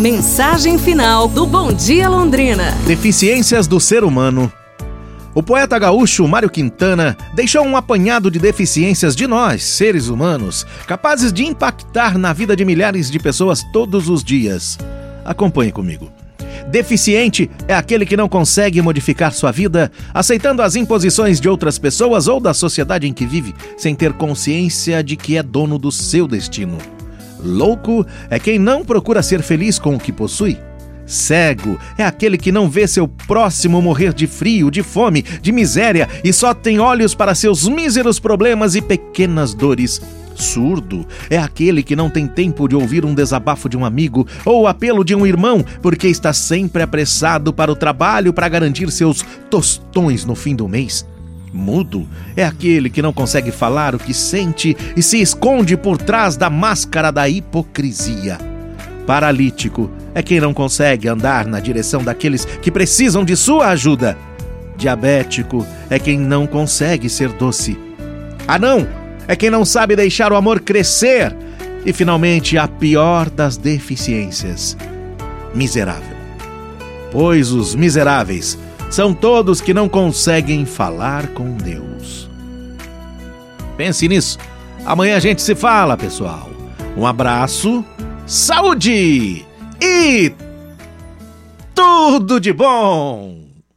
Mensagem final do Bom Dia Londrina. Deficiências do ser humano. O poeta gaúcho Mário Quintana deixou um apanhado de deficiências de nós, seres humanos, capazes de impactar na vida de milhares de pessoas todos os dias. Acompanhe comigo. Deficiente é aquele que não consegue modificar sua vida, aceitando as imposições de outras pessoas ou da sociedade em que vive, sem ter consciência de que é dono do seu destino. Louco é quem não procura ser feliz com o que possui. Cego é aquele que não vê seu próximo morrer de frio, de fome, de miséria e só tem olhos para seus míseros problemas e pequenas dores. Surdo é aquele que não tem tempo de ouvir um desabafo de um amigo ou o apelo de um irmão, porque está sempre apressado para o trabalho para garantir seus tostões no fim do mês. Mudo é aquele que não consegue falar o que sente e se esconde por trás da máscara da hipocrisia. Paralítico é quem não consegue andar na direção daqueles que precisam de sua ajuda. Diabético é quem não consegue ser doce. Anão é quem não sabe deixar o amor crescer. E finalmente, a pior das deficiências: miserável. Pois os miseráveis são todos que não conseguem falar com Deus. Pense nisso. Amanhã a gente se fala, pessoal. Um abraço, saúde e tudo de bom!